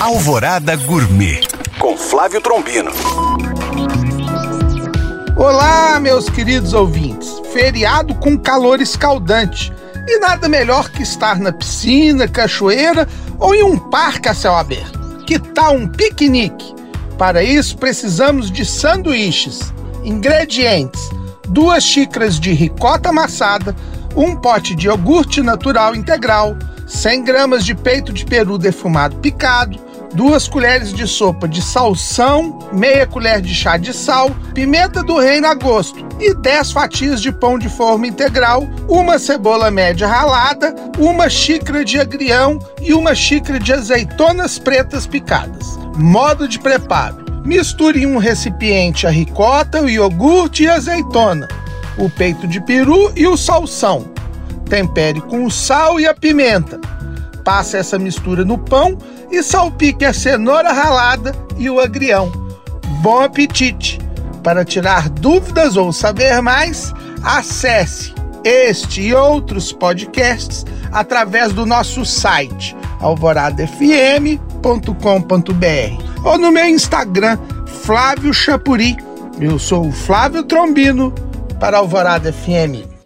Alvorada Gourmet com Flávio Trombino. Olá, meus queridos ouvintes. Feriado com calor escaldante. E nada melhor que estar na piscina, cachoeira ou em um parque a céu aberto. Que tal um piquenique? Para isso, precisamos de sanduíches. Ingredientes: duas xícaras de ricota amassada, um pote de iogurte natural integral, 100 gramas de peito de peru defumado picado, duas colheres de sopa de salsão, meia colher de chá de sal, pimenta do reino a gosto e 10 fatias de pão de forma integral, uma cebola média ralada, uma xícara de agrião e uma xícara de azeitonas pretas picadas. Modo de preparo: misture em um recipiente a ricota, o iogurte e a azeitona, o peito de peru e o salsão. Tempere com o sal e a pimenta. Passe essa mistura no pão e salpique a cenoura ralada e o agrião. Bom apetite! Para tirar dúvidas ou saber mais, acesse este e outros podcasts através do nosso site alvoradafm.com.br ou no meu Instagram, Flávio Chapuri. Eu sou o Flávio Trombino para Alvorada FM.